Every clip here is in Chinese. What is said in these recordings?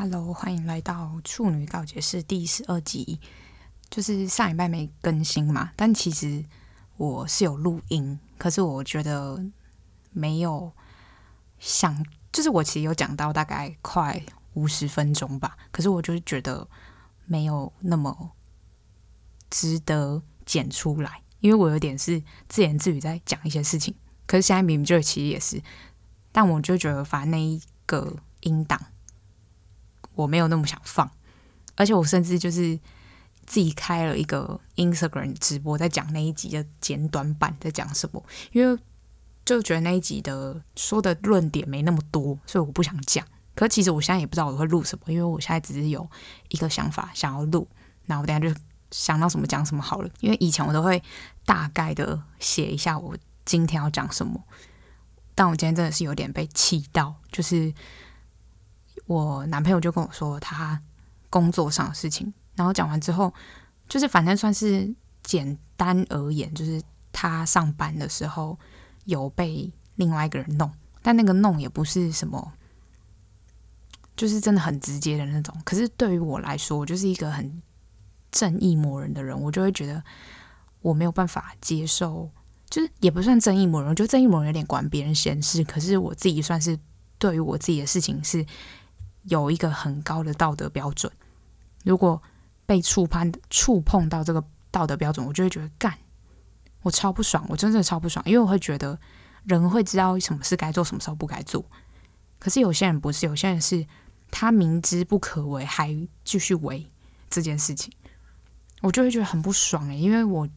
Hello，欢迎来到《处女告解室》第十二集。就是上礼拜没更新嘛，但其实我是有录音，可是我觉得没有想，就是我其实有讲到大概快五十分钟吧，可是我就是觉得没有那么值得剪出来，因为我有点是自言自语在讲一些事情，可是现在明明就其实也是，但我就觉得反正那一个音档。我没有那么想放，而且我甚至就是自己开了一个 Instagram 直播，在讲那一集的简短版在讲什么，因为就觉得那一集的说的论点没那么多，所以我不想讲。可其实我现在也不知道我会录什么，因为我现在只是有一个想法想要录，那我等下就想到什么讲什么好了。因为以前我都会大概的写一下我今天要讲什么，但我今天真的是有点被气到，就是。我男朋友就跟我说他工作上的事情，然后讲完之后，就是反正算是简单而言，就是他上班的时候有被另外一个人弄，但那个弄也不是什么，就是真的很直接的那种。可是对于我来说，我就是一个很正义魔人的人，我就会觉得我没有办法接受，就是也不算正义魔人，我觉得正义魔人有点管别人闲事，可是我自己算是对于我自己的事情是。有一个很高的道德标准，如果被触碰触碰到这个道德标准，我就会觉得干，我超不爽，我真的超不爽，因为我会觉得人会知道什么事该做，什么时候不该做。可是有些人不是，有些人是他明知不可为还继续为这件事情，我就会觉得很不爽诶、因为我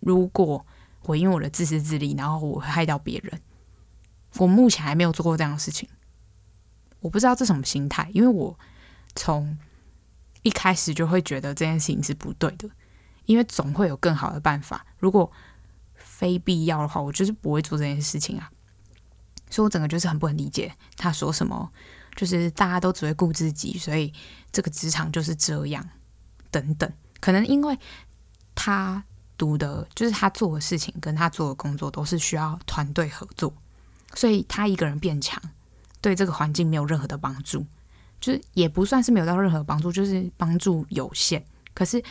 如果我因为我的自私自利，然后我会害到别人，我目前还没有做过这样的事情。我不知道这什么心态，因为我从一开始就会觉得这件事情是不对的，因为总会有更好的办法。如果非必要的话，我就是不会做这件事情啊。所以我整个就是很不能理解他说什么，就是大家都只会顾自己，所以这个职场就是这样等等。可能因为他读的，就是他做的事情跟他做的工作都是需要团队合作，所以他一个人变强。对这个环境没有任何的帮助，就是也不算是没有到任何帮助，就是帮助有限。可是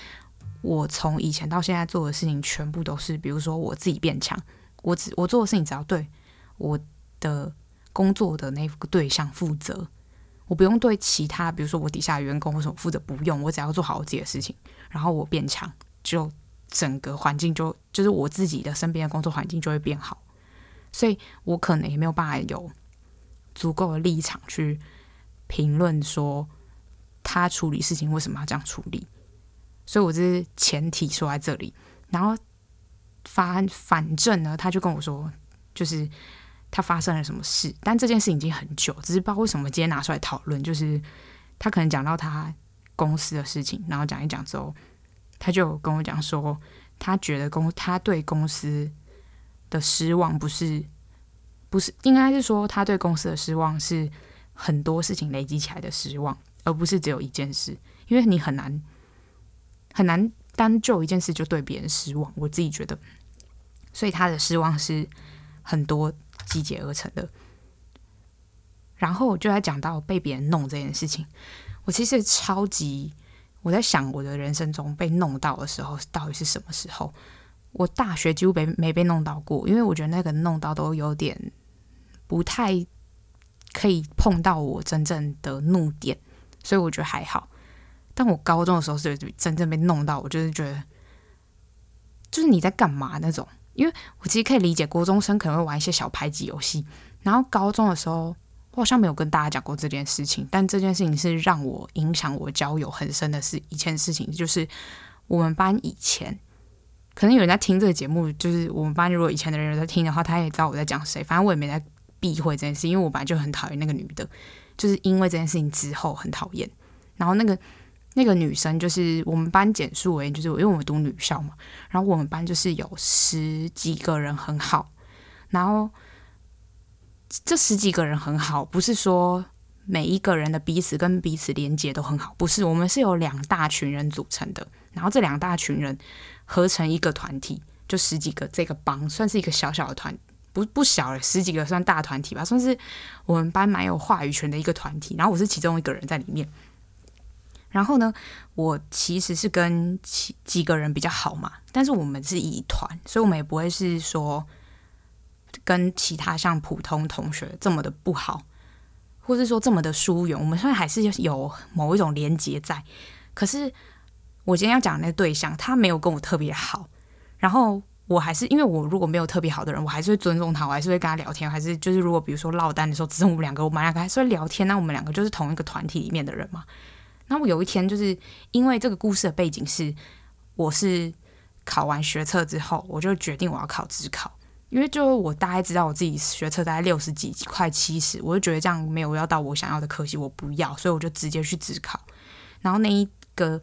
我从以前到现在做的事情，全部都是，比如说我自己变强，我只我做的事情只要对我的工作的那个对象负责，我不用对其他，比如说我底下的员工或什么负责，不用，我只要做好我自己的事情，然后我变强，就整个环境就就是我自己的身边的工作环境就会变好，所以我可能也没有办法有。足够的立场去评论说他处理事情为什么要这样处理，所以我这是前提说在这里。然后反反正呢，他就跟我说，就是他发生了什么事，但这件事已经很久，只是不知道为什么今天拿出来讨论。就是他可能讲到他公司的事情，然后讲一讲之后，他就跟我讲说，他觉得公他对公司的失望不是。不是，应该是说他对公司的失望是很多事情累积起来的失望，而不是只有一件事。因为你很难很难单就一件事就对别人失望，我自己觉得，所以他的失望是很多集结而成的。然后我就在讲到被别人弄这件事情，我其实超级我在想我的人生中被弄到的时候到底是什么时候。我大学几乎没没被弄到过，因为我觉得那个弄到都有点不太可以碰到我真正的怒点，所以我觉得还好。但我高中的时候是真正被弄到，我就是觉得，就是你在干嘛那种。因为我其实可以理解，国中生可能会玩一些小排挤游戏，然后高中的时候，我好像没有跟大家讲过这件事情，但这件事情是让我影响我交友很深的事，一件事情就是我们班以前。可能有人在听这个节目，就是我们班如果以前的人有在听的话，他也知道我在讲谁。反正我也没在避讳这件事，因为我本来就很讨厌那个女的，就是因为这件事情之后很讨厌。然后那个那个女生就是我们班简述而言，就是因为我们读女校嘛，然后我们班就是有十几个人很好，然后这十几个人很好，不是说每一个人的彼此跟彼此连接都很好，不是，我们是有两大群人组成的，然后这两大群人。合成一个团体，就十几个，这个帮算是一个小小的团，不不小了，十几个算大团体吧，算是我们班蛮有话语权的一个团体。然后我是其中一个人在里面，然后呢，我其实是跟几几个人比较好嘛，但是我们是一团，所以我们也不会是说跟其他像普通同学这么的不好，或是说这么的疏远。我们虽然还是有某一种连结在，可是我今天要讲的那个对象，他没有跟我特别好，然后。我还是因为我如果没有特别好的人，我还是会尊重他，我还是会跟他聊天，还是就是如果比如说落单的时候，只剩我们两个，我们两个还是会聊天。那我们两个就是同一个团体里面的人嘛。那我有一天就是因为这个故事的背景是，我是考完学测之后，我就决定我要考职考，因为就我大概知道我自己学测大概六十几快七十，我就觉得这样没有要到我想要的科系，我不要，所以我就直接去职考。然后那一个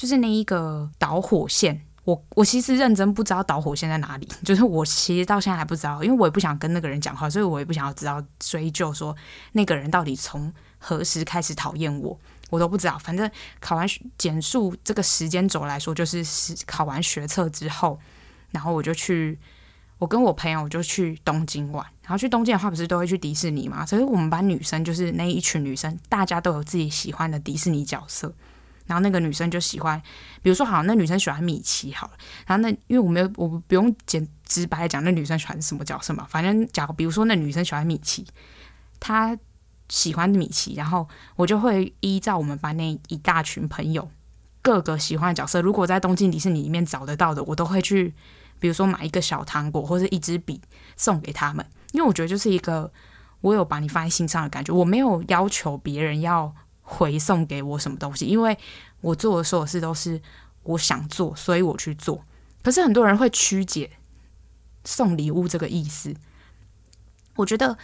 就是那一个导火线。我我其实认真不知道导火线在哪里，就是我其实到现在还不知道，因为我也不想跟那个人讲话，所以我也不想要知道追究说那个人到底从何时开始讨厌我，我都不知道。反正考完简述这个时间轴来说，就是考完学测之后，然后我就去，我跟我朋友就去东京玩，然后去东京的话不是都会去迪士尼嘛？所以我们班女生就是那一群女生，大家都有自己喜欢的迪士尼角色。然后那个女生就喜欢，比如说，好，那女生喜欢米奇，好了。然后那因为我没有，我不用简直白讲，那女生喜欢什么角色嘛？反正假如比如说那女生喜欢米奇，她喜欢米奇，然后我就会依照我们班那一大群朋友各个喜欢的角色，如果在东京迪士尼里面找得到的，我都会去，比如说买一个小糖果或者一支笔送给他们，因为我觉得就是一个我有把你放在心上的感觉，我没有要求别人要。回送给我什么东西？因为我做的所有事都是我想做，所以我去做。可是很多人会曲解送礼物这个意思。我觉得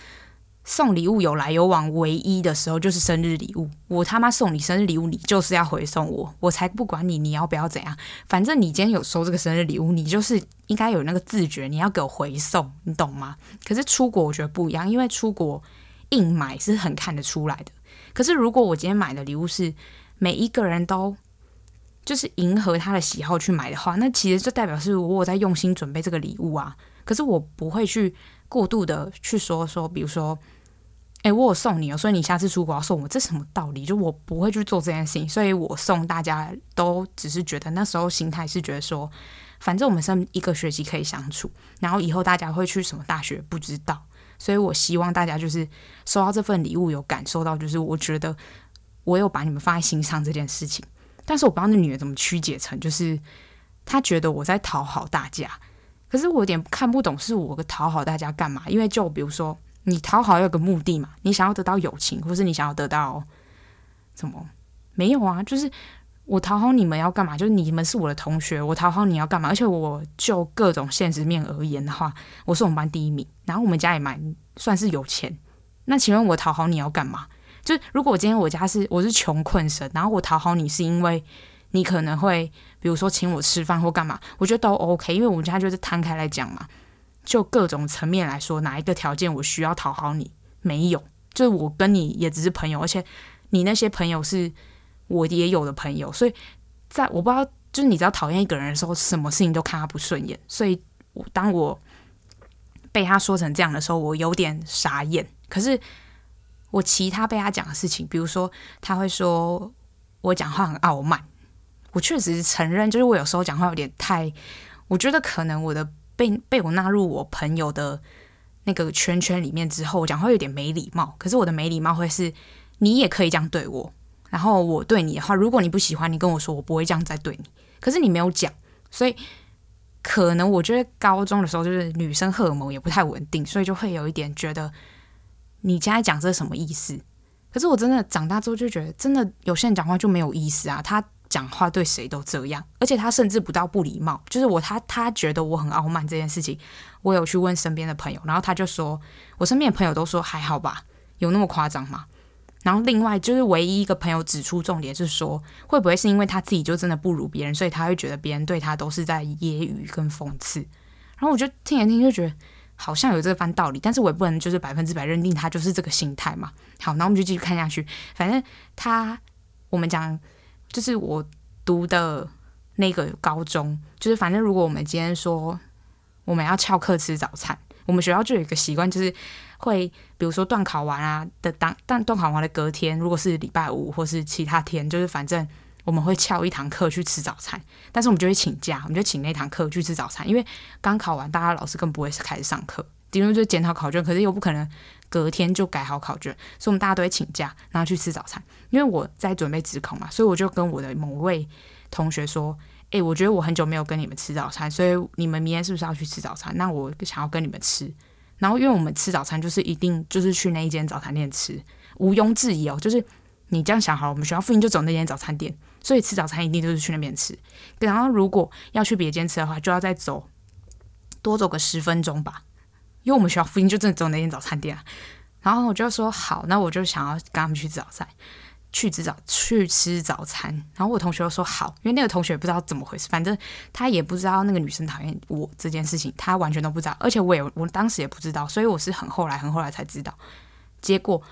送礼物有来有往，唯一的时候就是生日礼物。我他妈送你生日礼物，你就是要回送我，我才不管你你要不要怎样。反正你今天有收这个生日礼物，你就是应该有那个自觉，你要给我回送，你懂吗？可是出国我觉得不一样，因为出国硬买是很看得出来的。可是，如果我今天买的礼物是每一个人都就是迎合他的喜好去买的话，那其实就代表是我在用心准备这个礼物啊。可是我不会去过度的去说说，比如说，哎，我有送你哦，所以你下次出国要送我，这什么道理？就我不会去做这件事情，所以我送大家都只是觉得那时候心态是觉得说，反正我们剩一个学期可以相处，然后以后大家会去什么大学不知道。所以我希望大家就是收到这份礼物，有感受到，就是我觉得我有把你们放在心上这件事情。但是我不知道那女的怎么曲解成，就是她觉得我在讨好大家。可是我有点看不懂，是我讨好大家干嘛？因为就比如说，你讨好有个目的嘛，你想要得到友情，或是你想要得到什么？没有啊，就是。我讨好你们要干嘛？就是你们是我的同学，我讨好你要干嘛？而且我就各种现实面而言的话，我是我们班第一名，然后我们家也蛮算是有钱。那请问我讨好你要干嘛？就是如果我今天我家是我是穷困生，然后我讨好你是因为你可能会比如说请我吃饭或干嘛，我觉得都 OK，因为我们家就是摊开来讲嘛，就各种层面来说，哪一个条件我需要讨好你？没有，就是我跟你也只是朋友，而且你那些朋友是。我也有的朋友，所以在我不知道，就是你知道讨厌一个人的时候，什么事情都看他不顺眼。所以，我当我被他说成这样的时候，我有点傻眼。可是，我其他被他讲的事情，比如说他会说我讲话很傲慢，我确实承认，就是我有时候讲话有点太，我觉得可能我的被被我纳入我朋友的那个圈圈里面之后，我讲话有点没礼貌。可是我的没礼貌会是，你也可以这样对我。然后我对你的话，如果你不喜欢，你跟我说，我不会这样再对你。可是你没有讲，所以可能我觉得高中的时候就是女生荷尔蒙也不太稳定，所以就会有一点觉得你现在讲这是什么意思？可是我真的长大之后就觉得，真的有些人讲话就没有意思啊。他讲话对谁都这样，而且他甚至不到不礼貌，就是我他他觉得我很傲慢这件事情，我有去问身边的朋友，然后他就说我身边的朋友都说还好吧，有那么夸张吗？然后另外就是唯一一个朋友指出重点是说，会不会是因为他自己就真的不如别人，所以他会觉得别人对他都是在揶揄跟讽刺。然后我就听一听就觉得好像有这番道理，但是我也不能就是百分之百认定他就是这个心态嘛。好，那我们就继续看下去。反正他我们讲就是我读的那个高中，就是反正如果我们今天说我们要翘课吃早餐，我们学校就有一个习惯，就是会，比如说段考完啊的当，但段考完的隔天，如果是礼拜五或是其他天，就是反正我们会翘一堂课去吃早餐，但是我们就会请假，我们就请那堂课去吃早餐，因为刚考完，大家老师更不会开始上课，顶多就检讨考卷，可是又不可能隔天就改好考卷，所以我们大家都会请假，然后去吃早餐。因为我在准备指考嘛，所以我就跟我的某位同学说。诶，我觉得我很久没有跟你们吃早餐，所以你们明天是不是要去吃早餐？那我想要跟你们吃。然后，因为我们吃早餐就是一定就是去那一间早餐店吃，毋庸置疑哦。就是你这样想好了，我们学校附近就走那间早餐店，所以吃早餐一定就是去那边吃。然后，如果要去别间吃的话，就要再走多走个十分钟吧，因为我们学校附近就真的走那间早餐店啊。然后我就说好，那我就想要跟他们去吃早餐。去吃早去吃早餐，然后我同学说好，因为那个同学不知道怎么回事，反正他也不知道那个女生讨厌我这件事情，他完全都不知道，而且我也我当时也不知道，所以我是很后来很后来才知道。结果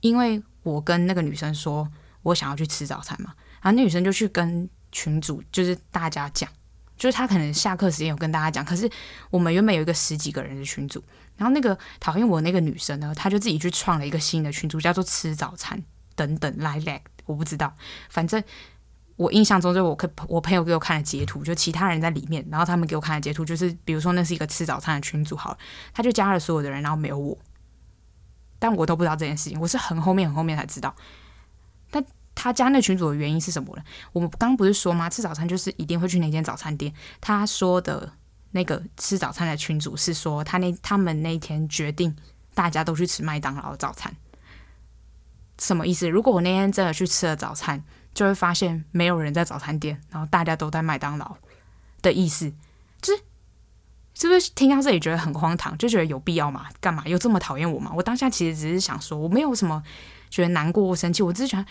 因为我跟那个女生说我想要去吃早餐嘛，然后那女生就去跟群主就是大家讲，就是她可能下课时间有跟大家讲，可是我们原本有一个十几个人的群组，然后那个讨厌我那个女生呢，她就自己去创了一个新的群组，叫做吃早餐。等等来来，我不知道，反正我印象中就我我朋友给我看的截图，就其他人在里面，然后他们给我看的截图就是，比如说那是一个吃早餐的群组，好了，他就加了所有的人，然后没有我，但我都不知道这件事情，我是很后面很后面才知道。但他加那群组的原因是什么呢？我们刚刚不是说吗？吃早餐就是一定会去那间早餐店。他说的那个吃早餐的群组是说，他那他们那天决定大家都去吃麦当劳早餐。什么意思？如果我那天真的去吃了早餐，就会发现没有人在早餐店，然后大家都在麦当劳的意思，就是是不是听到这里觉得很荒唐？就觉得有必要吗？干嘛有这么讨厌我吗？我当下其实只是想说，我没有什么觉得难过或生气，我只是觉得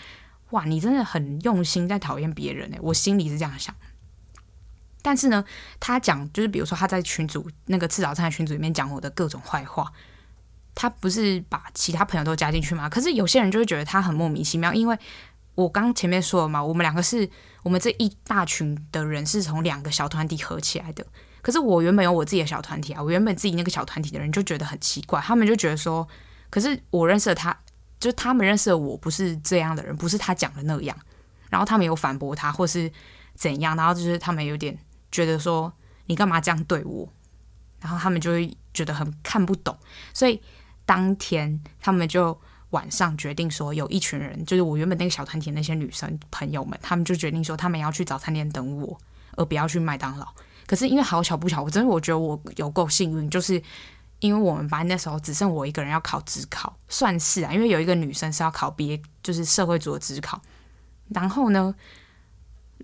哇，你真的很用心在讨厌别人诶，我心里是这样想。但是呢，他讲就是比如说他在群组那个吃早餐的群组里面讲我的各种坏话。他不是把其他朋友都加进去吗？可是有些人就会觉得他很莫名其妙，因为我刚前面说了嘛，我们两个是我们这一大群的人是从两个小团体合起来的。可是我原本有我自己的小团体啊，我原本自己那个小团体的人就觉得很奇怪，他们就觉得说，可是我认识的他，就是他们认识的我不是这样的人，不是他讲的那样。然后他们有反驳他，或是怎样，然后就是他们有点觉得说，你干嘛这样对我？然后他们就会觉得很看不懂，所以。当天，他们就晚上决定说，有一群人，就是我原本那个小团体那些女生朋友们，他们就决定说，他们要去早餐店等我，而不要去麦当劳。可是因为好巧不巧，我真的我觉得我有够幸运，就是因为我们班那时候只剩我一个人要考指考，算是啊，因为有一个女生是要考别，就是社会组的指考。然后呢，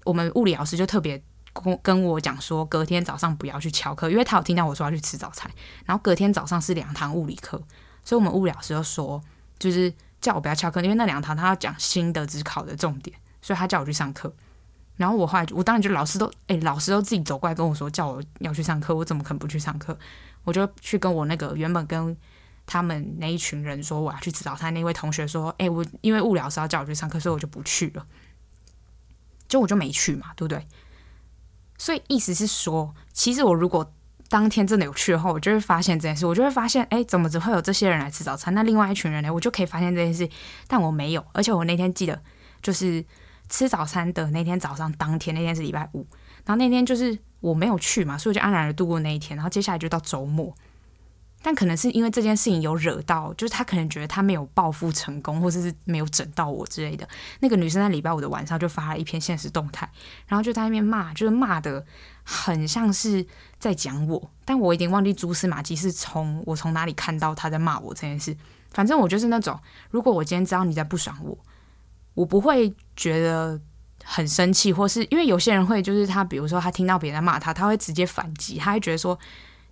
我们物理老师就特别跟跟我讲说，隔天早上不要去翘课，因为他有听到我说要去吃早餐。然后隔天早上是两堂物理课。所以，我们物理老师就说，就是叫我不要翘课，因为那两堂他要讲新的指考的重点，所以他叫我去上课。然后我后来，我当然就老师都，哎，老师都自己走过来跟我说，叫我要去上课，我怎么可能不去上课？我就去跟我那个原本跟他们那一群人说我要去吃早餐那位同学说，哎，我因为物理老师要叫我去上课，所以我就不去了。就我就没去嘛，对不对？所以意思是说，其实我如果当天真的有去的话，我就会发现这件事，我就会发现，哎，怎么只会有这些人来吃早餐？那另外一群人呢？我就可以发现这件事，但我没有。而且我那天记得，就是吃早餐的那天早上，当天那天是礼拜五，然后那天就是我没有去嘛，所以我就安然的度过那一天。然后接下来就到周末。但可能是因为这件事情有惹到，就是他可能觉得他没有报复成功，或者是没有整到我之类的。那个女生在礼拜五的晚上就发了一篇现实动态，然后就在那边骂，就是骂的很像是在讲我，但我已经忘记蛛丝马迹是从我从哪里看到他在骂我这件事。反正我就是那种，如果我今天知道你在不爽我，我不会觉得很生气，或是因为有些人会，就是他比如说他听到别人在骂他，他会直接反击，他会觉得说。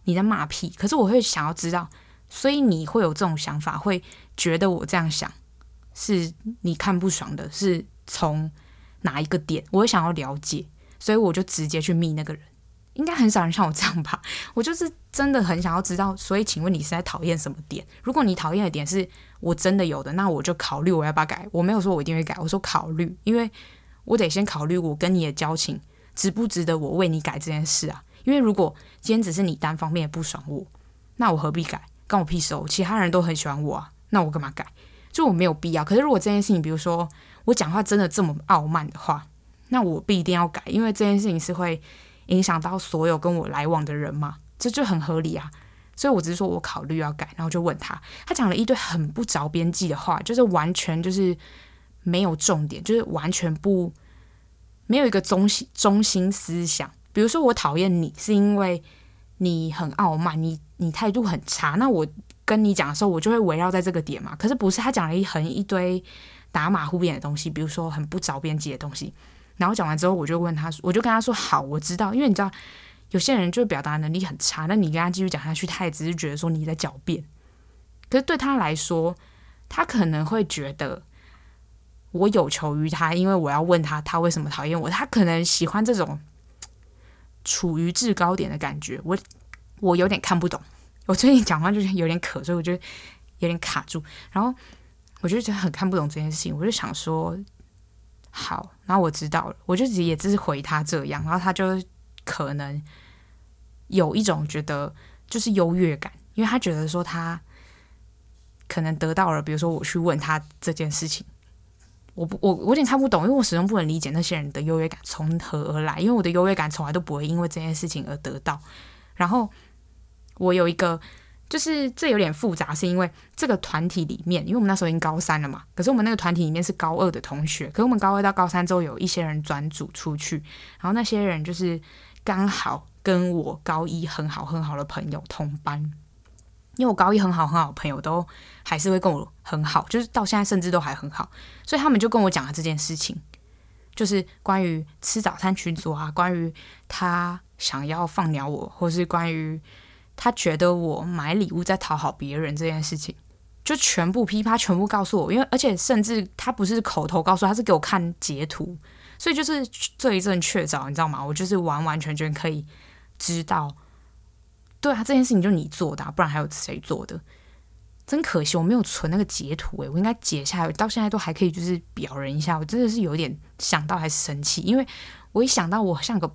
你在骂屁，可是我会想要知道，所以你会有这种想法，会觉得我这样想是你看不爽的，是从哪一个点？我会想要了解，所以我就直接去密那个人。应该很少人像我这样吧？我就是真的很想要知道，所以请问你是在讨厌什么点？如果你讨厌的点是我真的有的，那我就考虑我要不要改。我没有说我一定会改，我说考虑，因为我得先考虑我跟你的交情值不值得我为你改这件事啊。因为如果今天只是你单方面不爽我，那我何必改？关我屁事哦，其他人都很喜欢我啊，那我干嘛改？就我没有必要。可是如果这件事情，比如说我讲话真的这么傲慢的话，那我不一定要改，因为这件事情是会影响到所有跟我来往的人嘛，这就很合理啊。所以我只是说我考虑要改，然后就问他，他讲了一堆很不着边际的话，就是完全就是没有重点，就是完全不没有一个中心中心思想。比如说我讨厌你是因为你很傲慢，你你态度很差，那我跟你讲的时候，我就会围绕在这个点嘛。可是不是他讲了一很一堆打马虎眼的东西，比如说很不着边际的东西。然后讲完之后，我就问他，我就跟他说：“好，我知道，因为你知道。”有些人就表达能力很差，那你跟他继续讲下去，他也只是觉得说你在狡辩。可是对他来说，他可能会觉得我有求于他，因为我要问他他为什么讨厌我。他可能喜欢这种处于制高点的感觉。我我有点看不懂。我最近讲话就是有点渴，所以我就有点卡住。然后我就觉得很看不懂这件事情。我就想说，好，然后我知道了，我就也只是回他这样，然后他就。可能有一种觉得就是优越感，因为他觉得说他可能得到了，比如说我去问他这件事情，我不我我有点看不懂，因为我始终不能理解那些人的优越感从何而来，因为我的优越感从来都不会因为这件事情而得到。然后我有一个就是这有点复杂，是因为这个团体里面，因为我们那时候已经高三了嘛，可是我们那个团体里面是高二的同学，可是我们高二到高三之后有一些人转组出去，然后那些人就是。刚好跟我高一很好很好的朋友同班，因为我高一很好很好的朋友都还是会跟我很好，就是到现在甚至都还很好，所以他们就跟我讲了这件事情，就是关于吃早餐群组啊，关于他想要放鸟我，或是关于他觉得我买礼物在讨好别人这件事情，就全部噼啪全部告诉我，因为而且甚至他不是口头告诉，他是给我看截图。所以就是这一阵确凿，你知道吗？我就是完完全全可以知道，对啊，这件事情就你做的，不然还有谁做的？真可惜，我没有存那个截图诶，我应该截下来，到现在都还可以，就是表人一下。我真的是有点想到还是生气，因为我一想到我像个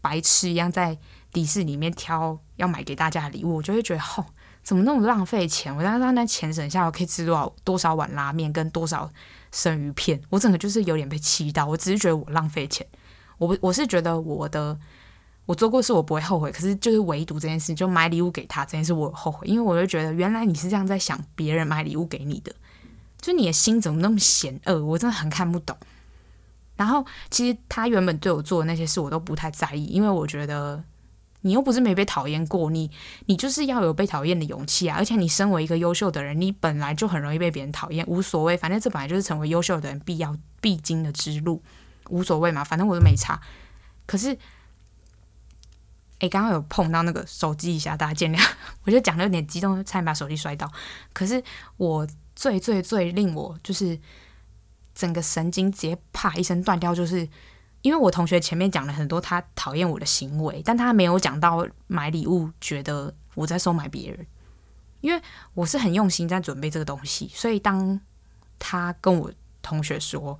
白痴一样在迪士尼里面挑要买给大家的礼物，我就会觉得，吼，怎么那么浪费钱？我让让那钱省下，我可以吃多少多少碗拉面跟多少。生鱼片，我整个就是有点被气到。我只是觉得我浪费钱，我我是觉得我的我做过事我不会后悔，可是就是唯独这件事，就买礼物给他这件事，我后悔，因为我就觉得原来你是这样在想别人买礼物给你的，就你的心怎么那么险恶，我真的很看不懂。然后其实他原本对我做的那些事我都不太在意，因为我觉得。你又不是没被讨厌过，你你就是要有被讨厌的勇气啊！而且你身为一个优秀的人，你本来就很容易被别人讨厌，无所谓，反正这本来就是成为优秀的人必要必经的之路，无所谓嘛，反正我都没差。可是，诶，刚刚有碰到那个手机一下，大家见谅，我就讲的有点激动，差点把手机摔到。可是我最最最令我就是整个神经直接啪一声断掉，就是。因为我同学前面讲了很多他讨厌我的行为，但他没有讲到买礼物，觉得我在收买别人。因为我是很用心在准备这个东西，所以当他跟我同学说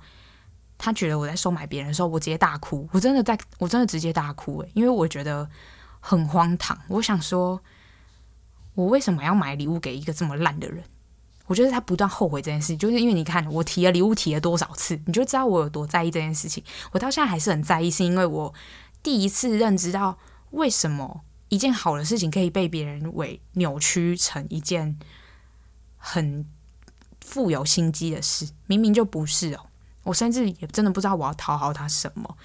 他觉得我在收买别人的时候，我直接大哭。我真的在，我真的直接大哭诶，因为我觉得很荒唐。我想说，我为什么要买礼物给一个这么烂的人？我觉得他不断后悔这件事情，就是因为你看我提了礼物提了多少次，你就知道我有多在意这件事情。我到现在还是很在意，是因为我第一次认知到为什么一件好的事情可以被别人为扭曲成一件很富有心机的事，明明就不是哦。我甚至也真的不知道我要讨好他什么，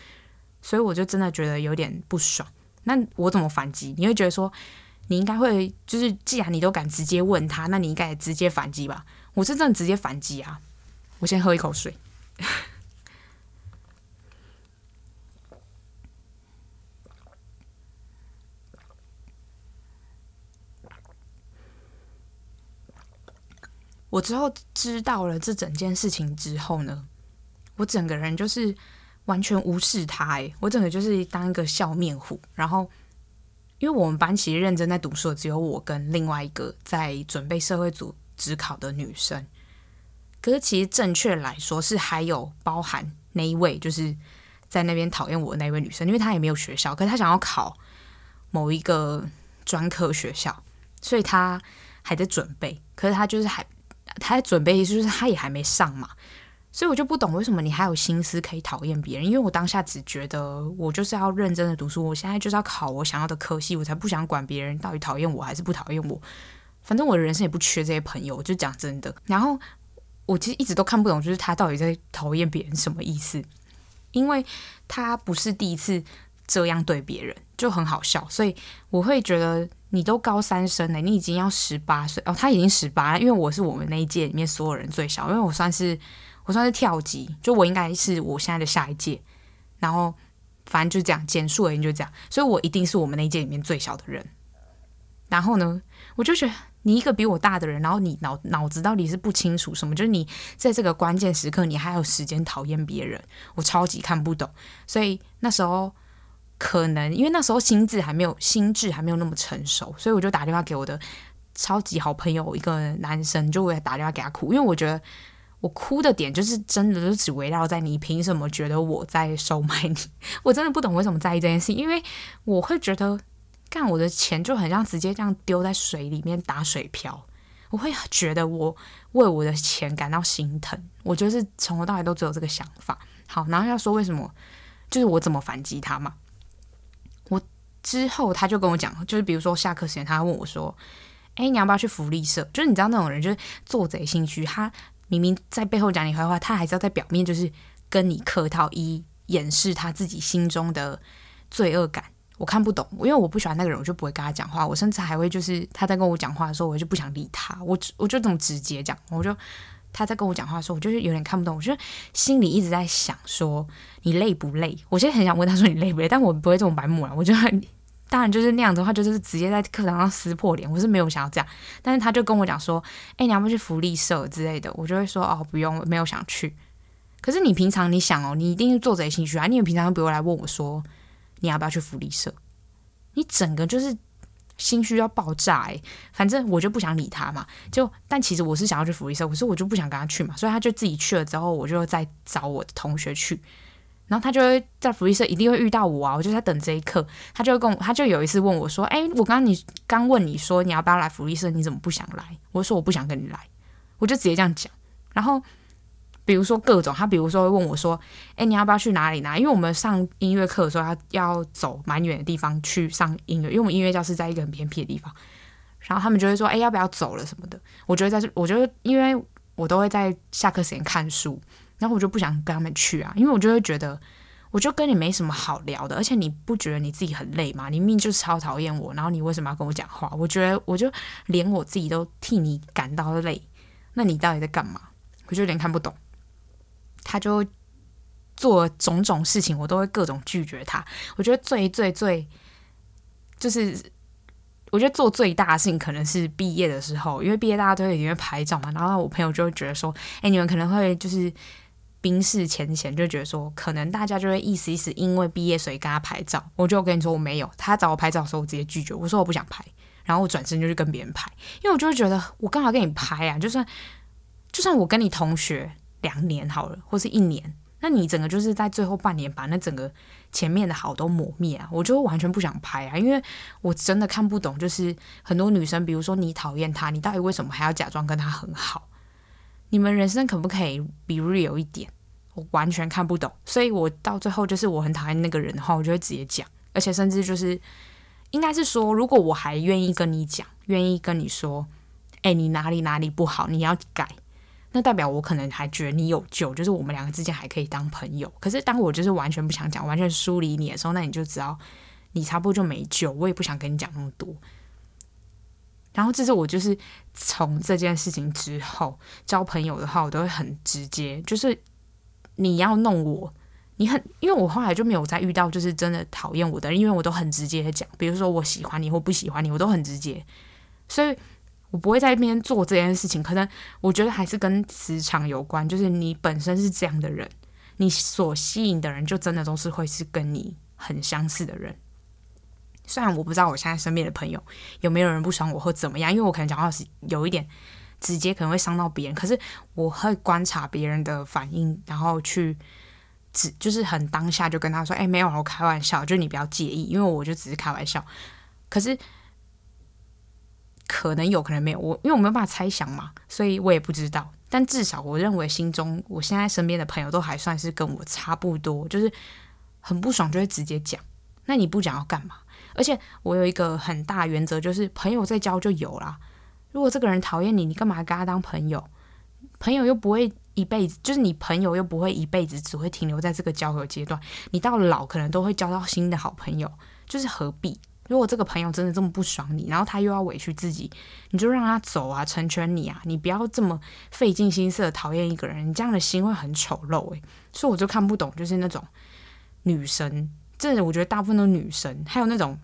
所以我就真的觉得有点不爽。那我怎么反击？你会觉得说？你应该会，就是既然你都敢直接问他，那你应该也直接反击吧？我是真的直接反击啊！我先喝一口水。我之后知道了这整件事情之后呢，我整个人就是完全无视他，哎，我整个就是当一个笑面虎，然后。因为我们班其实认真在读书的只有我跟另外一个在准备社会组指考的女生，可是其实正确来说是还有包含那一位就是在那边讨厌我的那位女生，因为她也没有学校，可是她想要考某一个专科学校，所以她还在准备，可是她就是还他在准备，就是他也还没上嘛。所以我就不懂为什么你还有心思可以讨厌别人，因为我当下只觉得我就是要认真的读书，我现在就是要考我想要的科系，我才不想管别人到底讨厌我还是不讨厌我。反正我的人生也不缺这些朋友，就讲真的。然后我其实一直都看不懂，就是他到底在讨厌别人什么意思，因为他不是第一次这样对别人，就很好笑。所以我会觉得你都高三生了，你已经要十八岁哦，他已经十八了，因为我是我们那一届里面所有人最小，因为我算是。我算是跳级，就我应该是我现在的下一届，然后反正就这样，简述而言就这样，所以我一定是我们那一届里面最小的人。然后呢，我就觉得你一个比我大的人，然后你脑脑子到底是不清楚什么？就是你在这个关键时刻，你还有时间讨厌别人，我超级看不懂。所以那时候可能因为那时候心智还没有心智还没有那么成熟，所以我就打电话给我的超级好朋友一个男生，就我也打电话给他哭，因为我觉得。我哭的点就是真的就只围绕在你凭什么觉得我在收买你？我真的不懂为什么在意这件事，因为我会觉得干我的钱就很像直接这样丢在水里面打水漂，我会觉得我为我的钱感到心疼。我就是从头到尾都只有这个想法。好，然后要说为什么，就是我怎么反击他嘛？我之后他就跟我讲，就是比如说下课时间，他问我说：“哎，你要不要去福利社？”就是你知道那种人，就是做贼心虚，他。明明在背后讲你坏话，他还是要在表面就是跟你客套，以掩饰他自己心中的罪恶感。我看不懂，因为我不喜欢那个人，我就不会跟他讲话。我甚至还会就是他在跟我讲话的时候，我就不想理他。我我就这么直接讲，我就他在跟我讲话的时候，我就是有点看不懂。我就心里一直在想说，你累不累？我现在很想问他说你累不累，但我不会这么白目啊。我就很。当然就是那样的话，就是直接在课堂上撕破脸。我是没有想要这样，但是他就跟我讲说：“哎、你要不要去福利社之类的？”我就会说：“哦，不用，没有想去。”可是你平常你想哦，你一定是做贼心虚啊！你平常不会来问我说：“你要不要去福利社？”你整个就是心虚要爆炸哎、反正我就不想理他嘛。就但其实我是想要去福利社，可是我就不想跟他去嘛，所以他就自己去了之后，我就再找我的同学去。然后他就会在福利社一定会遇到我啊，我就在等这一刻。他就跟我，他就有一次问我说：“哎，我刚刚你刚问你说你要不要来福利社，你怎么不想来？”我说：“我不想跟你来。”我就直接这样讲。然后比如说各种，他比如说会问我说：“哎，你要不要去哪里拿？”因为我们上音乐课的时候，要要走蛮远的地方去上音乐，因为我们音乐教室在一个很偏僻的地方。然后他们就会说：“哎，要不要走了什么的？”我觉得在这，我觉得因为我都会在下课时间看书。然后我就不想跟他们去啊，因为我就会觉得，我就跟你没什么好聊的，而且你不觉得你自己很累吗？你明明就超讨厌我，然后你为什么要跟我讲话？我觉得我就连我自己都替你感到累，那你到底在干嘛？我就有点看不懂。他就做种种事情，我都会各种拒绝他。我觉得最最最就是，我觉得做最大的事情可能是毕业的时候，因为毕业大家都会里面拍照嘛，然后我朋友就会觉得说，哎，你们可能会就是。冰释前嫌，就觉得说，可能大家就会意思意思，因为毕业所以跟他拍照。我就跟你说我没有，他找我拍照的时候，我直接拒绝，我说我不想拍，然后我转身就去跟别人拍，因为我就会觉得我干嘛跟你拍啊？就算就算我跟你同学两年好了，或是一年，那你整个就是在最后半年把那整个前面的好都抹灭啊，我就完全不想拍啊，因为我真的看不懂，就是很多女生，比如说你讨厌他，你到底为什么还要假装跟他很好？你们人生可不可以 be real 一点？我完全看不懂，所以我到最后就是我很讨厌那个人的话，我就会直接讲，而且甚至就是应该是说，如果我还愿意跟你讲，愿意跟你说，哎，你哪里哪里不好，你要改，那代表我可能还觉得你有救，就是我们两个之间还可以当朋友。可是当我就是完全不想讲，完全疏离你的时候，那你就知道你差不多就没救，我也不想跟你讲那么多。然后这是我就是从这件事情之后交朋友的话，我都会很直接，就是。你要弄我，你很，因为我后来就没有再遇到就是真的讨厌我的人，因为我都很直接的讲，比如说我喜欢你或不喜欢你，我都很直接，所以我不会在那边做这件事情。可能我觉得还是跟磁场有关，就是你本身是这样的人，你所吸引的人就真的都是会是跟你很相似的人。虽然我不知道我现在身边的朋友有没有人不喜欢我或怎么样，因为我可能讲话是有一点。直接可能会伤到别人，可是我会观察别人的反应，然后去只就是很当下就跟他说：“哎，没有，我开玩笑，就你不要介意，因为我就只是开玩笑。”可是可能有可能没有，我因为我没有办法猜想嘛，所以我也不知道。但至少我认为心中，我现在身边的朋友都还算是跟我差不多，就是很不爽就会直接讲。那你不讲要干嘛？而且我有一个很大原则，就是朋友在交就有啦。如果这个人讨厌你，你干嘛跟他当朋友？朋友又不会一辈子，就是你朋友又不会一辈子只会停留在这个交友阶段。你到老可能都会交到新的好朋友，就是何必？如果这个朋友真的这么不爽你，然后他又要委屈自己，你就让他走啊，成全你啊，你不要这么费尽心思的讨厌一个人，你这样的心会很丑陋诶。所以我就看不懂，就是那种女生，真的我觉得大部分都女生，还有那种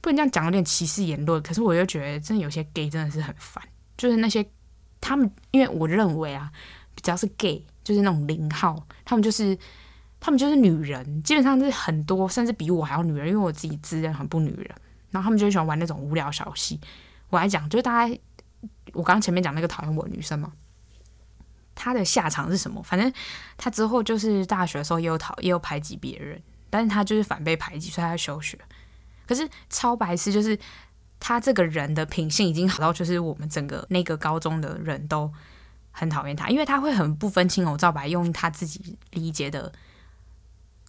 不能这样讲，有点歧视言论。可是我又觉得，真的有些 gay 真的是很烦，就是那些他们，因为我认为啊，只要是 gay，就是那种零号，他们就是。他们就是女人，基本上是很多，甚至比我还要女人，因为我自己自认很不女人。然后他们就喜欢玩那种无聊小戏。我来讲，就是大家，我刚刚前面讲那个讨厌我的女生嘛，她的下场是什么？反正她之后就是大学的时候也有讨，也有排挤别人，但是她就是反被排挤，所以她休学。可是超白痴，就是他这个人的品性已经好到，就是我们整个那个高中的人都很讨厌他，因为他会很不分青红皂白，用他自己理解的。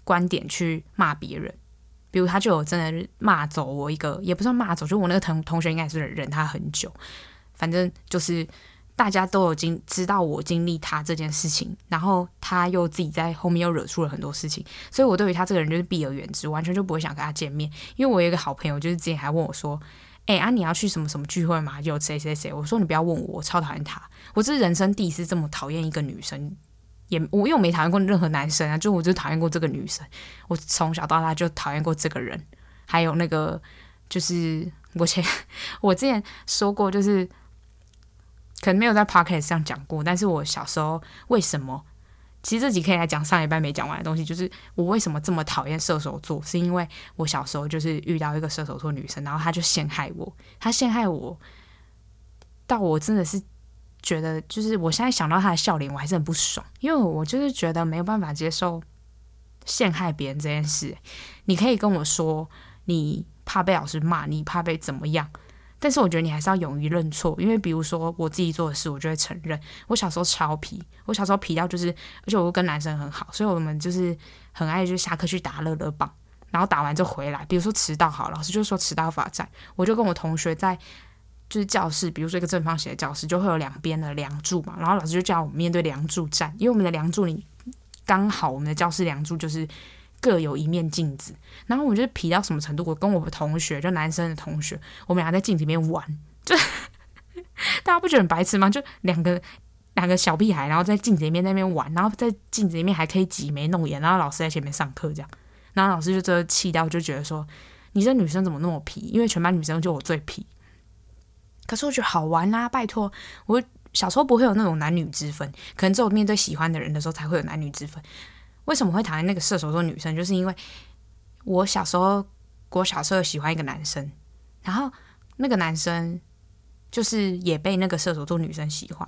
观点去骂别人，比如他就有真的骂走我一个，也不算骂走，就我那个同同学应该是忍他很久，反正就是大家都有经知道我经历他这件事情，然后他又自己在后面又惹出了很多事情，所以我对于他这个人就是避而远之，完全就不会想跟他见面。因为我有一个好朋友，就是之前还问我说：“哎、啊，你要去什么什么聚会吗？有谁谁谁？”我说：“你不要问我，我超讨厌他，我这是人生第一次这么讨厌一个女生。”也我因为没讨厌过任何男生啊，就我就讨厌过这个女生。我从小到大就讨厌过这个人，还有那个就是我前 我之前说过，就是可能没有在 podcast 上讲过，但是我小时候为什么？其实这集可以来讲上礼拜没讲完的东西，就是我为什么这么讨厌射手座，是因为我小时候就是遇到一个射手座女生，然后她就陷害我，她陷害我到我真的是。觉得就是我现在想到她的笑脸，我还是很不爽，因为我就是觉得没有办法接受陷害别人这件事。你可以跟我说你怕被老师骂，你怕被怎么样，但是我觉得你还是要勇于认错。因为比如说我自己做的事，我就会承认。我小时候超皮，我小时候皮到就是，而且我又跟男生很好，所以我们就是很爱就下课去打乐乐棒，然后打完就回来。比如说迟到好，老师就说迟到罚站，我就跟我同学在。就是教室，比如说一个正方形的教室，就会有两边的梁柱嘛，然后老师就叫我们面对梁柱站，因为我们的梁柱你刚好我们的教室梁柱就是各有一面镜子，然后我就皮到什么程度？我跟我的同学，就男生的同学，我们俩在镜子里面玩，就 大家不觉得很白痴吗？就两个两个小屁孩，然后在镜子里面那边玩，然后在镜子里面还可以挤眉弄眼，然后老师在前面上课这样，然后老师就这气到就觉得说，你这女生怎么那么皮？因为全班女生就我最皮。可是我觉得好玩啦，拜托！我小时候不会有那种男女之分，可能只有面对喜欢的人的时候才会有男女之分。为什么会讨厌那个射手座女生？就是因为我小时候，我小时候喜欢一个男生，然后那个男生就是也被那个射手座女生喜欢。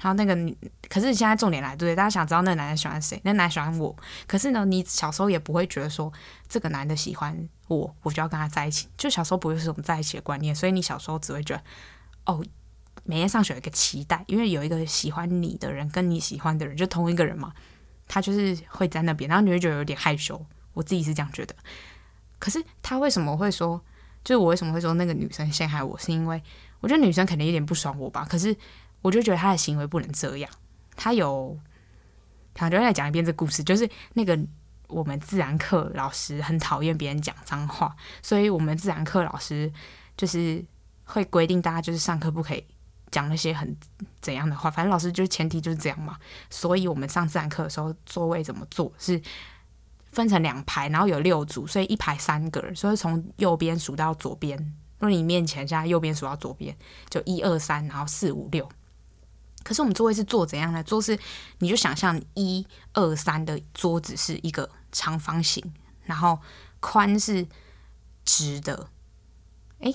然后那个女，可是现在重点来，对，大家想知道那个男的喜欢谁？那男喜欢我。可是呢，你小时候也不会觉得说这个男的喜欢我，我就要跟他在一起。就小时候不会有这种在一起的观念，所以你小时候只会觉得，哦，每天上学有一个期待，因为有一个喜欢你的人跟你喜欢的人就同一个人嘛，他就是会在那边，然后你会觉得有点害羞。我自己是这样觉得。可是他为什么会说，就是我为什么会说那个女生陷害我，是因为我觉得女生肯定有点不爽我吧？可是。我就觉得他的行为不能这样。他有，他就再讲一遍这故事，就是那个我们自然课老师很讨厌别人讲脏话，所以我们自然课老师就是会规定大家就是上课不可以讲那些很怎样的话。反正老师就是前提就是这样嘛。所以我们上自然课的时候，座位怎么坐是分成两排，然后有六组，所以一排三个人，所以从右边数到左边。如果你面前现在右边数到左边，就一二三，然后四五六。可是我们座位是坐怎样的？坐是你就想象一二三的桌子是一个长方形，然后宽是直的，诶，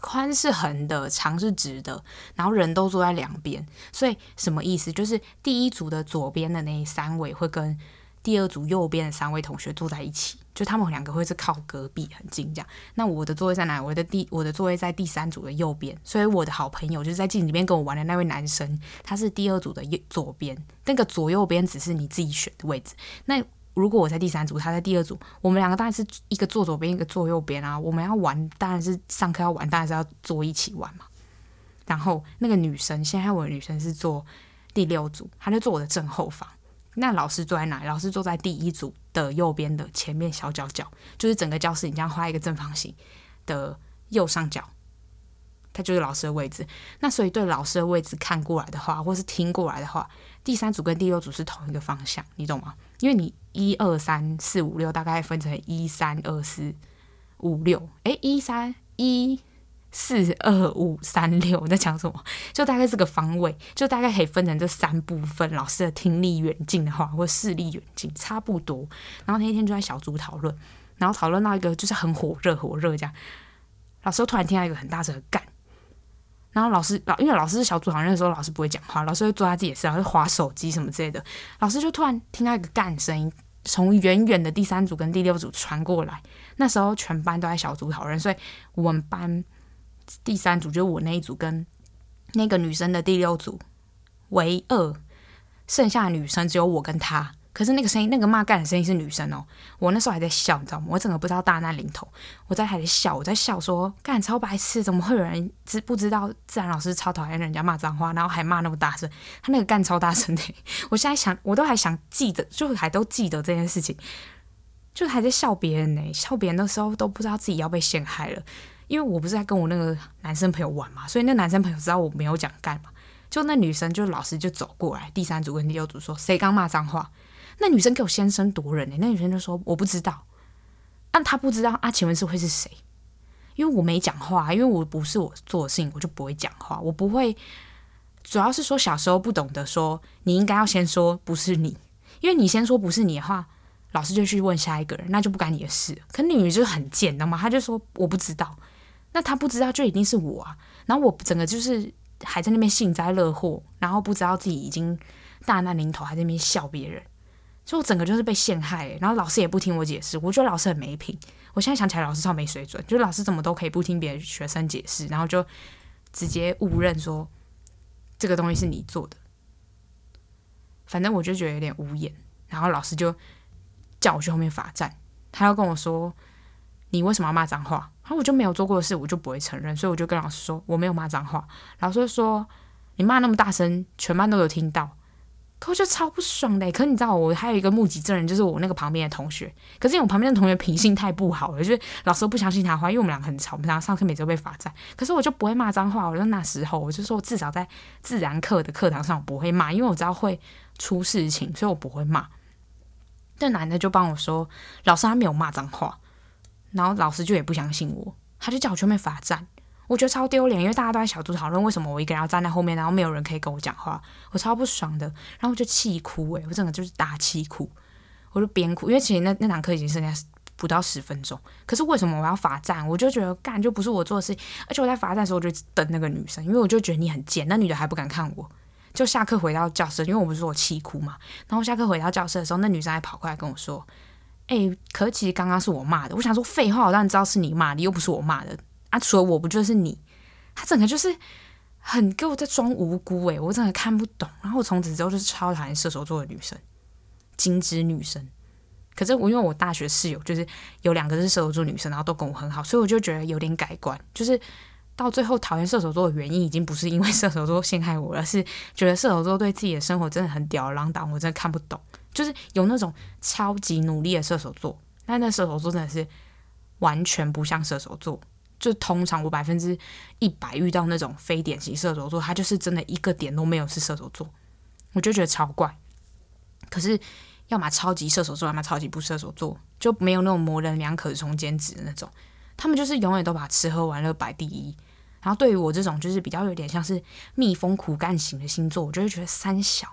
宽是横的，长是直的，然后人都坐在两边。所以什么意思？就是第一组的左边的那三位会跟第二组右边的三位同学坐在一起，就他们两个会是靠隔壁很近这样。那我的座位在哪？我的第我的座位在第三组的右边，所以我的好朋友就是在镜里面跟我玩的那位男生，他是第二组的右左边。那个左右边只是你自己选的位置。那如果我在第三组，他在第二组，我们两个当然是一个坐左边，一个坐右边啊。我们要玩，当然是上课要玩，当然是要坐一起玩嘛。然后那个女生，现在我的女生是坐第六组，她就坐我的正后方。那老师坐在哪？老师坐在第一组的右边的前面小角角，就是整个教室你这样画一个正方形的右上角，它就是老师的位置。那所以对老师的位置看过来的话，或是听过来的话，第三组跟第六组是同一个方向，你懂吗？因为你一二三四五六大概分成一三二四五六，诶，一三一。四二五三六，在讲什么？就大概是个方位，就大概可以分成这三部分。老师的听力远近的话，或视力远近差不多。然后那一天就在小组讨论，然后讨论到一个就是很火热，火热这样。老师突然听到一个很大声的干，然后老师老因为老师是小组讨论的时候，老师不会讲话，老师会坐在自己的身上，会划手机什么之类的。老师就突然听到一个干声音，从远远的第三组跟第六组传过来。那时候全班都在小组讨论，所以我们班。第三组就是我那一组跟那个女生的第六组为二，剩下的女生只有我跟她。可是那个声音，那个骂干的声音是女生哦。我那时候还在笑，你知道吗？我整个不知道大难临头，我在还在笑，我在笑说干超白痴，怎么会有人知不知道自然老师超讨厌人家骂脏话，然后还骂那么大声？他那个干超大声的，我现在想，我都还想记得，就还都记得这件事情，就还在笑别人呢，笑别人的时候都不知道自己要被陷害了。因为我不是在跟我那个男生朋友玩嘛，所以那男生朋友知道我没有讲干嘛，就那女生就老师就走过来，第三组跟第六组说谁刚骂脏话，那女生给我先声夺人呢，那女生就说我不知道，但她不知道啊，请问是会是谁？因为我没讲话，因为我不是我做的事情，我就不会讲话，我不会，主要是说小时候不懂得说，你应该要先说不是你，因为你先说不是你的话，老师就去问下一个人，那就不干你的事。可女人就是很贱的嘛，她就说我不知道。那她不知道就一定是我啊，然后我整个就是还在那边幸灾乐祸，然后不知道自己已经大难临头，还在那边笑别人，所以我整个就是被陷害。然后老师也不听我解释，我觉得老师很没品。我现在想起来，老师超没水准，就是老师怎么都可以不听别的学生解释，然后就直接误认说这个东西是你做的。反正我就觉得有点无言，然后老师就叫我去后面罚站，他要跟我说。你为什么要骂脏话？然后我就没有做过的事，我就不会承认，所以我就跟老师说我没有骂脏话。老师说你骂那么大声，全班都有听到，可我就超不爽的。可你知道我还有一个目击证人，就是我那个旁边的同学。可是因为我旁边的同学品性太不好了，就是老师都不相信他的话，因为我们俩很吵，我们俩上课每次都被罚站。可是我就不会骂脏话，我就那时候我就说至少在自然课的课堂上我不会骂，因为我知道会出事情，所以我不会骂。那男的就帮我说，老师他没有骂脏话。然后老师就也不相信我，他就叫我去后面罚站，我觉得超丢脸，因为大家都在小组讨论，为什么我一个人要站在后面，然后没有人可以跟我讲话，我超不爽的，然后我就气哭诶，我整个就是大气哭，我就边哭，因为其实那那堂课已经剩下不到十分钟，可是为什么我要罚站？我就觉得干就不是我做的事情，而且我在罚站的时候我就等那个女生，因为我就觉得你很贱，那女的还不敢看我，就下课回到教室，因为我不是说我气哭嘛，然后下课回到教室的时候，那女生还跑过来跟我说。哎、可其实刚刚是我骂的。我想说废话，我当然知道是你骂的，又不是我骂的啊！除了我不就是你？他整个就是很给我在装无辜哎，我真的看不懂。然后我从此之后就是超讨厌射手座的女生，金枝女生。可是我因为我大学室友就是有两个是射手座女生，然后都跟我很好，所以我就觉得有点改观。就是到最后讨厌射手座的原因，已经不是因为射手座陷害我，而是觉得射手座对自己的生活真的很吊儿郎当，我真的看不懂。就是有那种超级努力的射手座，但那射手座真的是完全不像射手座。就通常我百分之一百遇到那种非典型射手座，他就是真的一个点都没有是射手座，我就觉得超怪。可是要么超级射手座，要么超级不射手座，就没有那种模棱两可中间值的那种。他们就是永远都把吃喝玩乐摆第一。然后对于我这种就是比较有点像是蜜蜂苦干型的星座，我就会觉得三小。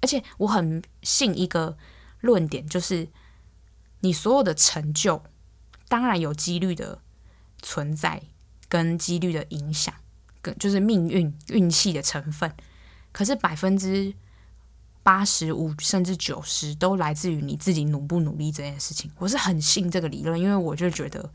而且我很信一个论点，就是你所有的成就，当然有几率的存在，跟几率的影响，跟就是命运运气的成分。可是百分之八十五甚至九十都来自于你自己努不努力这件事情。我是很信这个理论，因为我就觉得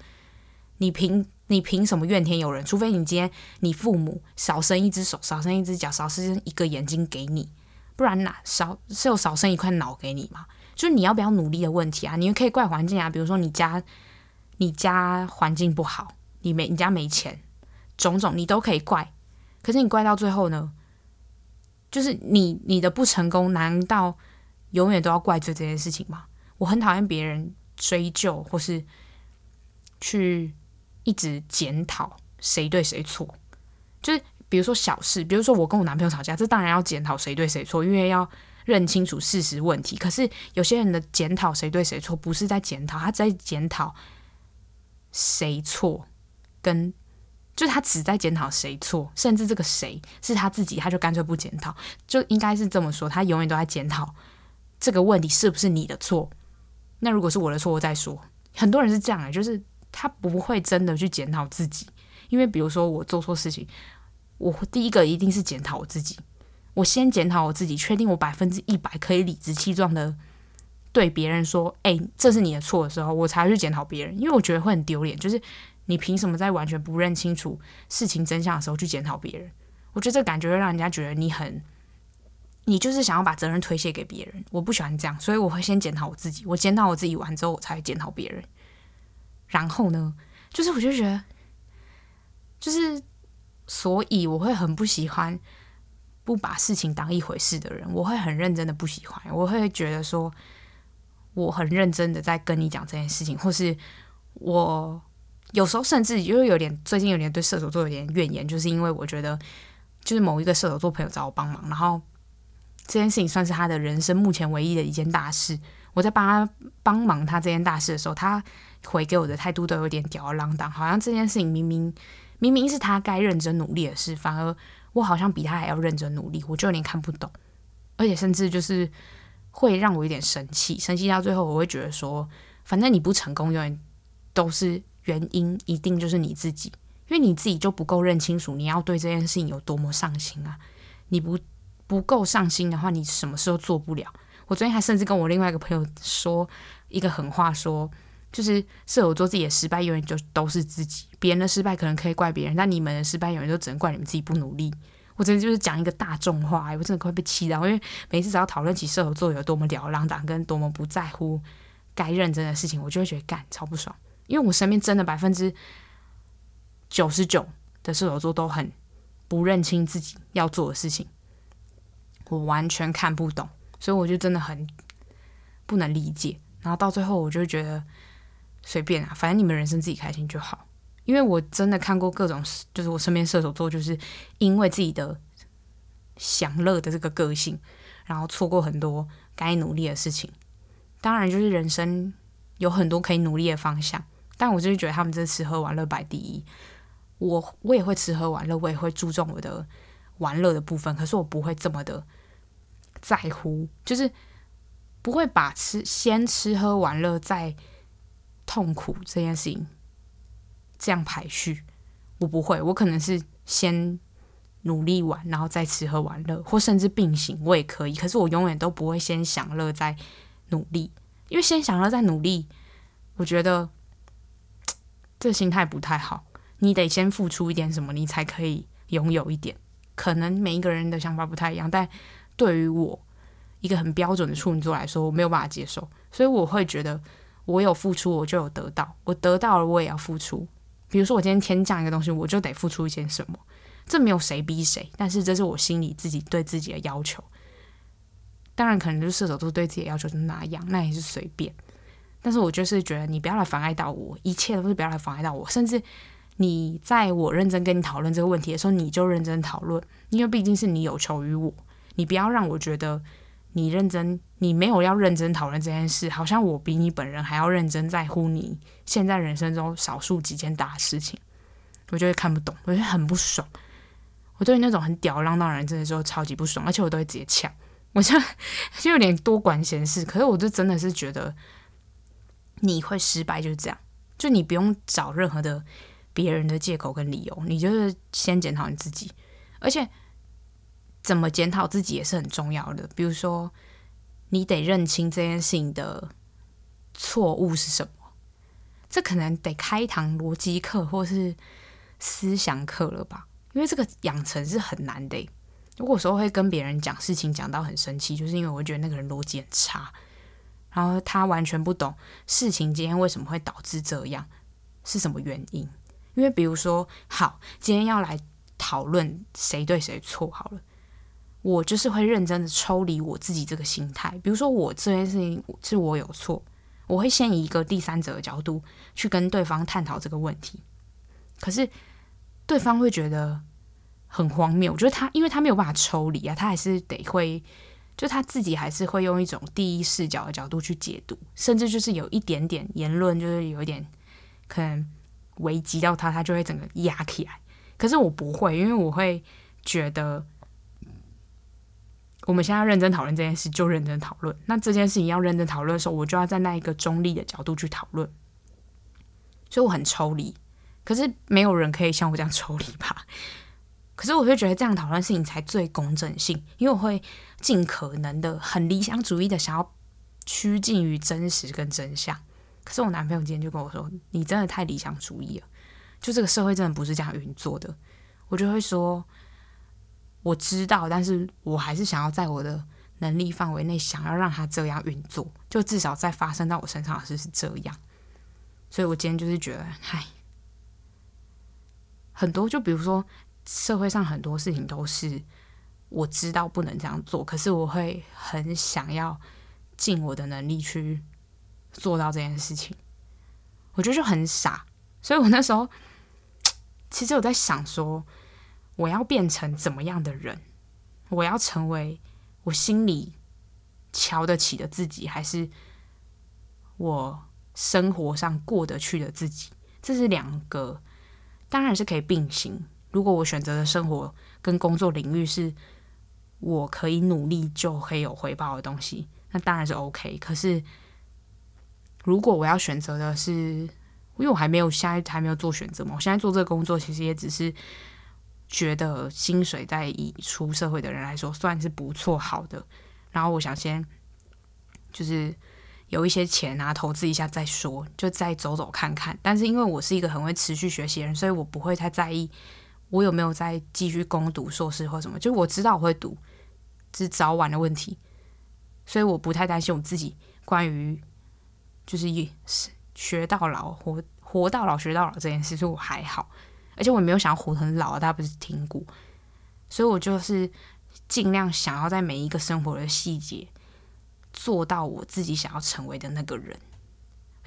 你凭你凭什么怨天尤人？除非你今天你父母少生一只手、少生一只脚、少生一个眼睛给你，不然哪少是有少生一块脑给你嘛？就是你要不要努力的问题啊！你可以怪环境啊，比如说你家你家环境不好，你没你家没钱，种种你都可以怪。可是你怪到最后呢？就是你你的不成功，难道永远都要怪罪这件事情吗？我很讨厌别人追究或是去一直检讨谁对谁错。就是比如说小事，比如说我跟我男朋友吵架，这当然要检讨谁对谁错，因为要认清楚事实问题。可是有些人的检讨谁对谁错，不是在检讨，他在检讨谁错跟。就他只在检讨谁错，甚至这个谁是他自己，他就干脆不检讨，就应该是这么说。他永远都在检讨这个问题是不是你的错。那如果是我的错，我再说。很多人是这样的，就是他不会真的去检讨自己，因为比如说我做错事情，我第一个一定是检讨我自己，我先检讨我自己，确定我百分之一百可以理直气壮的对别人说：“哎，这是你的错”的时候，我才去检讨别人，因为我觉得会很丢脸，就是。你凭什么在完全不认清楚事情真相的时候去检讨别人？我觉得这感觉会让人家觉得你很，你就是想要把责任推卸给别人。我不喜欢这样，所以我会先检讨我自己。我检讨我自己完之后，我才检讨别人。然后呢，就是我就觉得，就是所以我会很不喜欢不把事情当一回事的人。我会很认真的不喜欢，我会觉得说我很认真的在跟你讲这件事情，或是我。有时候甚至就有点，最近有点对射手座有点怨言，就是因为我觉得，就是某一个射手座朋友找我帮忙，然后这件事情算是他的人生目前唯一的一件大事。我在帮他帮忙他这件大事的时候，他回给我的态度都有点吊儿郎当，好像这件事情明明明明是他该认真努力的事，反而我好像比他还要认真努力，我就有点看不懂，而且甚至就是会让我有点生气，生气到最后我会觉得说，反正你不成功，永远都是。原因一定就是你自己，因为你自己就不够认清楚你要对这件事情有多么上心啊！你不不够上心的话，你什么事都做不了。我昨天还甚至跟我另外一个朋友说一个狠话说，就是射手座自己的失败永远就都是自己，别人的失败可能可以怪别人，但你们的失败永远都只能怪你们自己不努力。我真的就是讲一个大众话，我真的快被气到，因为每次只要讨论起射手座有多么吊儿郎当，跟多么不在乎该认真的事情，我就会觉得干超不爽。因为我身边真的百分之九十九的射手座都很不认清自己要做的事情，我完全看不懂，所以我就真的很不能理解。然后到最后，我就觉得随便啊，反正你们人生自己开心就好。因为我真的看过各种，就是我身边射手座就是因为自己的享乐的这个个性，然后错过很多该努力的事情。当然，就是人生有很多可以努力的方向。但我就是觉得他们这吃喝玩乐摆第一，我我也会吃喝玩乐，我也会注重我的玩乐的部分，可是我不会这么的在乎，就是不会把吃先吃喝玩乐再痛苦这件事情这样排序，我不会，我可能是先努力玩，然后再吃喝玩乐，或甚至并行，我也可以，可是我永远都不会先享乐再努力，因为先享乐再努力，我觉得。这心态不太好，你得先付出一点什么，你才可以拥有一点。可能每一个人的想法不太一样，但对于我一个很标准的处女座来说，我没有办法接受，所以我会觉得我有付出，我就有得到，我得到了，我也要付出。比如说，我今天天降一个东西，我就得付出一些什么，这没有谁逼谁，但是这是我心里自己对自己的要求。当然，可能就是射手座对自己的要求是那样，那也是随便。但是我就是觉得你不要来妨碍到我，一切都是不要来妨碍到我。甚至你在我认真跟你讨论这个问题的时候，你就认真讨论，因为毕竟是你有求于我。你不要让我觉得你认真，你没有要认真讨论这件事，好像我比你本人还要认真在乎你现在人生中少数几件大事情。我就会看不懂，我就很不爽。我对那种很吊儿郎当的人，真的就超级不爽，而且我都会直接呛。我就 就有点多管闲事，可是我就真的是觉得。你会失败就是这样，就你不用找任何的别人的借口跟理由，你就是先检讨你自己。而且怎么检讨自己也是很重要的。比如说，你得认清这件事情的错误是什么。这可能得开一堂逻辑课或是思想课了吧？因为这个养成是很难的。如果说会跟别人讲事情讲到很生气，就是因为我觉得那个人逻辑很差，然后他完全不懂事情今天为什么会导致这样，是什么原因。因为比如说，好，今天要来讨论谁对谁错，好了，我就是会认真的抽离我自己这个心态。比如说，我这件事情是我有错。我会先以一个第三者的角度去跟对方探讨这个问题，可是对方会觉得很荒谬。我觉得他，因为他没有办法抽离啊，他还是得会，就他自己还是会用一种第一视角的角度去解读，甚至就是有一点点言论，就是有一点可能危及到他，他就会整个压起来。可是我不会，因为我会觉得。我们现在要认真讨论这件事，就认真讨论。那这件事情要认真讨论的时候，我就要在那一个中立的角度去讨论。所以我很抽离，可是没有人可以像我这样抽离吧？可是我会觉得这样讨论事情才最公正性，因为我会尽可能的很理想主义的想要趋近于真实跟真相。可是我男朋友今天就跟我说：“你真的太理想主义了，就这个社会真的不是这样运作的。”我就会说。我知道，但是我还是想要在我的能力范围内，想要让他这样运作，就至少在发生到我身上的事是这样。所以我今天就是觉得，嗨，很多就比如说社会上很多事情都是我知道不能这样做，可是我会很想要尽我的能力去做到这件事情。我觉得就很傻，所以我那时候其实我在想说。我要变成怎么样的人？我要成为我心里瞧得起的自己，还是我生活上过得去的自己？这是两个，当然是可以并行。如果我选择的生活跟工作领域是我可以努力就可以有回报的东西，那当然是 OK。可是，如果我要选择的是，因为我还没有现在还没有做选择嘛，我现在做这个工作其实也只是。觉得薪水在以出社会的人来说算是不错好的，然后我想先就是有一些钱啊，投资一下再说，就再走走看看。但是因为我是一个很会持续学习的人，所以我不会太在意我有没有再继续攻读硕士或什么。就我知道我会读，只是早晚的问题，所以我不太担心我自己关于就是学到老活活到老学到老这件事，所以我还好。而且我也没有想要活很老，大家不是听过，所以我就是尽量想要在每一个生活的细节做到我自己想要成为的那个人。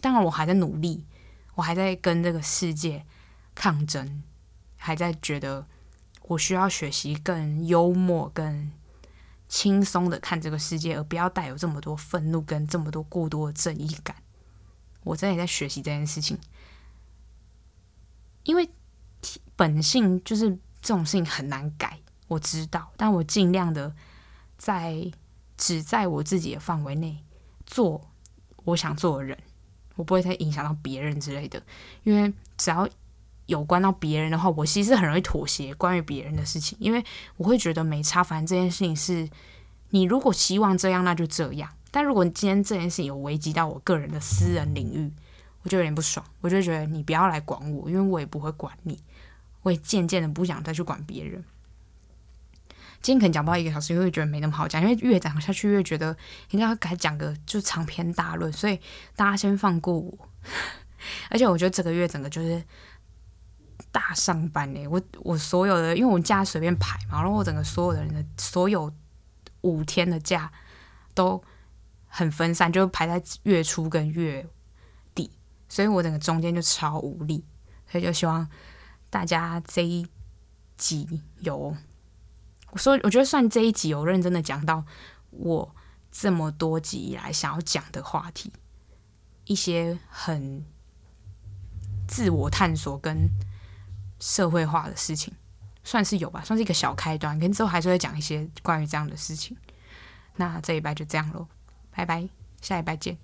当然，我还在努力，我还在跟这个世界抗争，还在觉得我需要学习更幽默、更轻松的看这个世界，而不要带有这么多愤怒跟这么多过多的正义感。我真的也在学习这件事情，因为。本性就是这种事情很难改，我知道，但我尽量的在只在我自己的范围内做我想做的人，我不会再影响到别人之类的。因为只要有关到别人的话，我其实很容易妥协关于别人的事情，因为我会觉得没差，反正这件事情是你如果希望这样，那就这样。但如果今天这件事情有危及到我个人的私人领域，我就有点不爽，我就觉得你不要来管我，因为我也不会管你。我也渐渐的不想再去管别人。今天可能讲不到一个小时，因为觉得没那么好讲。因为越讲下去，越觉得应该要改讲个就长篇大论，所以大家先放过我。而且我觉得这个月整个就是大上班呢。我我所有的，因为我假随便排嘛，然后我整个所有的人的所有五天的假都很分散，就排在月初跟月底，所以我整个中间就超无力，所以就希望。大家这一集有，我说我觉得算这一集有认真的讲到我这么多集以来想要讲的话题，一些很自我探索跟社会化的事情，算是有吧，算是一个小开端。跟之后还是会讲一些关于这样的事情。那这一拜就这样喽，拜拜，下一拜见。